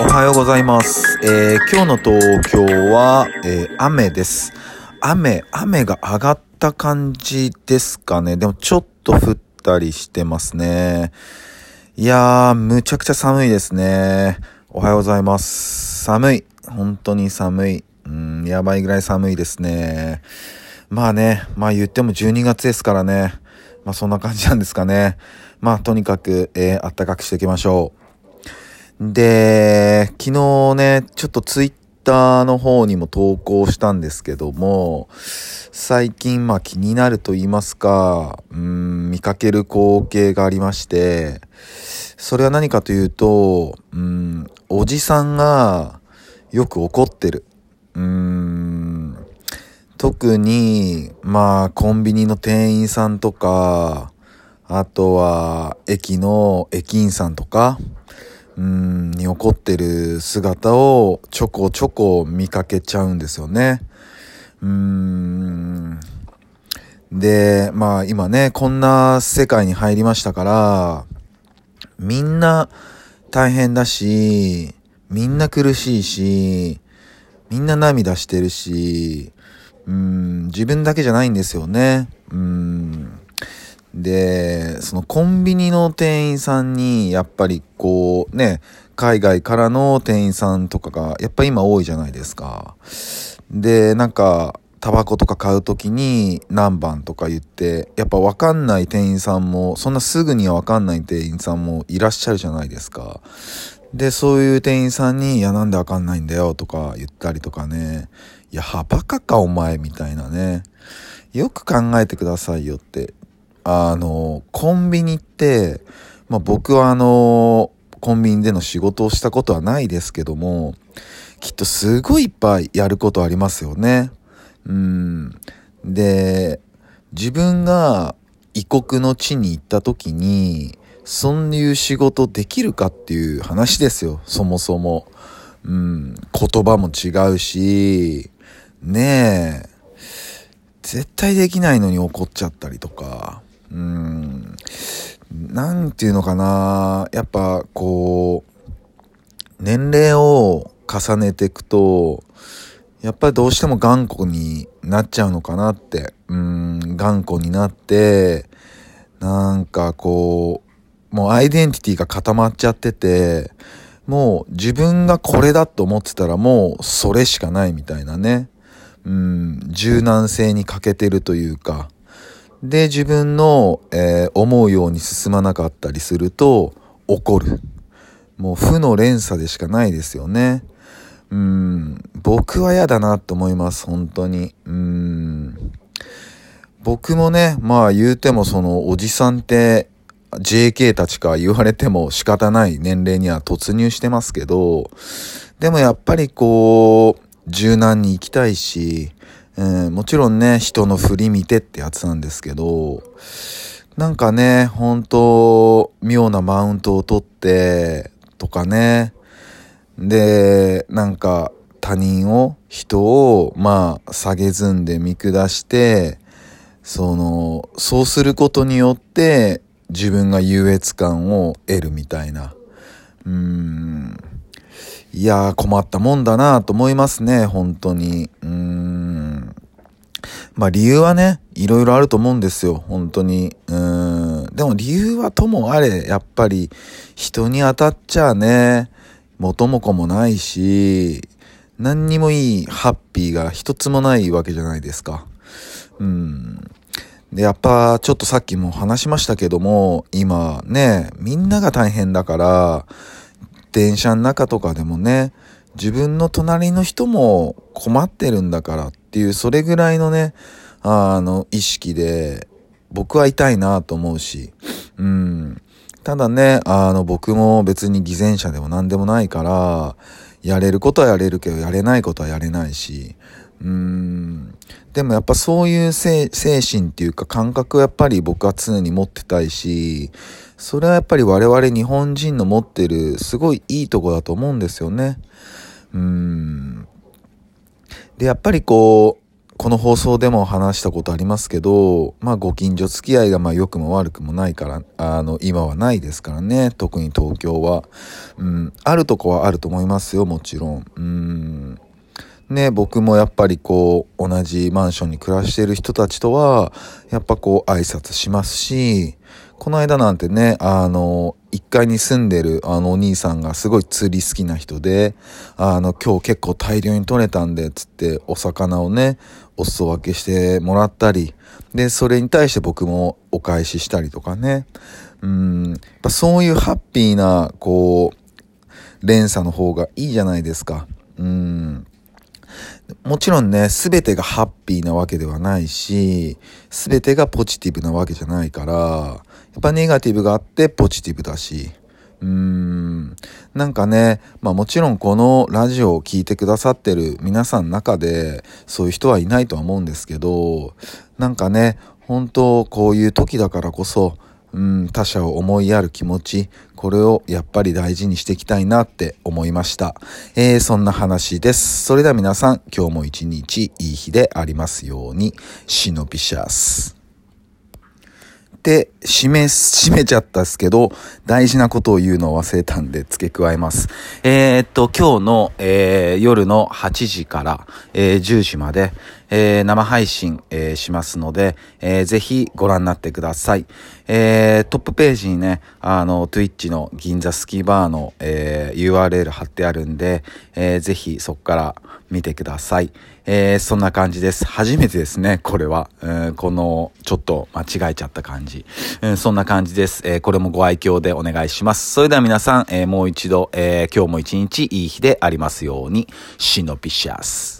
おはようございます。えー今日の東京は、えー雨です。雨、雨が上がった感じですかね。でもちょっと降ったりしてますね。いやー、むちゃくちゃ寒いですね。おはようございます。寒い。本当に寒い。うん、やばいぐらい寒いですね。まあね、まあ言っても12月ですからね。まあそんな感じなんですかね。まあとにかく、えー、暖かくしていきましょう。で、昨日ね、ちょっとツイッターの方にも投稿したんですけども、最近まあ気になると言いますか、うん、見かける光景がありまして、それは何かというと、うん、おじさんがよく怒ってる。うん、特に、まあ、コンビニの店員さんとか、あとは、駅の駅員さんとか、うん、に怒ってる姿をちょこちょこ見かけちゃうんですよね。うーん。で、まあ今ね、こんな世界に入りましたから、みんな大変だし、みんな苦しいし、みんな涙してるし、うん、自分だけじゃないんですよね。うん。で、そのコンビニの店員さんに、やっぱりこうね、海外からの店員さんとかが、やっぱ今多いじゃないですか。で、なんか、タバコとか買うときに何番とか言って、やっぱわかんない店員さんも、そんなすぐにはわかんない店員さんもいらっしゃるじゃないですか。で、そういう店員さんに、いや、なんでわかんないんだよとか言ったりとかね。いや、はバカかお前みたいなね。よく考えてくださいよって。あの、コンビニって、まあ僕はあの、コンビニでの仕事をしたことはないですけども、きっとすごいいっぱいやることありますよね。うん。で、自分が異国の地に行った時に、そういう仕事できるかっていう話ですよ、そもそも。うん、言葉も違うし、ねえ、絶対できないのに怒っちゃったりとか、うん、なんていうのかな、やっぱこう、年齢を重ねていくと、やっぱりどうしても頑固になっちゃうのかなって、うん、頑固になって、なんかこう、もうアイデンティティが固まっちゃってて、もう自分がこれだと思ってたらもうそれしかないみたいなね。うん、柔軟性に欠けてるというか。で、自分の、えー思うように進まなかったりすると怒る。もう負の連鎖でしかないですよね。うん、僕は嫌だなと思います、本当に。うん。僕もね、まあ言うてもそのおじさんって JK たちか言われても仕方ない年齢には突入してますけど、でもやっぱりこう、柔軟に行きたいし、うん、もちろんね、人の振り見てってやつなんですけど、なんかね、本当妙なマウントを取って、とかね、で、なんか他人を、人を、まあ、下げずんで見下して、その、そうすることによって自分が優越感を得るみたいな。うーん。いやー困ったもんだなと思いますね、本当に。うーん。まあ理由はね、いろいろあると思うんですよ、本当に。うーん。でも理由はともあれ、やっぱり人に当たっちゃね、元も子もないし、何にもいいハッピーが一つもないわけじゃないですか。うん。で、やっぱちょっとさっきも話しましたけども、今ね、みんなが大変だから、電車の中とかでもね、自分の隣の人も困ってるんだからっていう、それぐらいのね、あの、意識で、僕は痛いなと思うし、うん。ただね、あの、僕も別に偽善者でも何でもないから、やれることはやれるけど、やれないことはやれないし、うん。でもやっぱそういう精精神っていうか感覚はやっぱり僕は常に持ってたいし、それはやっぱり我々日本人の持ってるすごいいいとこだと思うんですよね。うん。で、やっぱりこう、この放送でも話したことありますけど、まあご近所付き合いがまあ良くも悪くもないから、あの、今はないですからね、特に東京は。うん、あるとこはあると思いますよ、もちろん。うん。ね、僕もやっぱりこう、同じマンションに暮らしている人たちとは、やっぱこう挨拶しますし、この間なんてね、あの、1階に住んでるあのお兄さんがすごい釣り好きな人で、あの、今日結構大量に取れたんで、つってお魚をね、お裾分けしてもらったり、で、それに対して僕もお返ししたりとかね。うん、やっぱそういうハッピーな、こう、連鎖の方がいいじゃないですか。うん。もちろんね、すべてがハッピーなわけではないし、すべてがポジティブなわけじゃないから、やっぱネガティブがあってポジティブだし、うーん、なんかね、まあもちろんこのラジオを聴いてくださってる皆さんの中で、そういう人はいないとは思うんですけど、なんかね、本当こういう時だからこそ、うん、他者を思いやる気持ち、これをやっぱり大事にしていきたいなって思いました。えー、そんな話です。それでは皆さん、今日も一日いい日でありますように、シノビシャス。で、締め、締めちゃったっすけど、大事なことを言うのを忘れたんで付け加えます。えー、っと、今日の、えー、夜の8時から、えー、10時まで、えー、生配信、えー、しますので、えー、ぜひご覧になってください。えー、トップページにね、あの、Twitch の銀座スキーバーの、えー、URL 貼ってあるんで、えー、ぜひそこから見てください。えー、そんな感じです。初めてですね、これは。えー、この、ちょっと間違えちゃった感じ。えー、そんな感じです。えー、これもご愛嬌でお願いします。それでは皆さん、えー、もう一度、えー、今日も一日いい日でありますように、シノピシャス。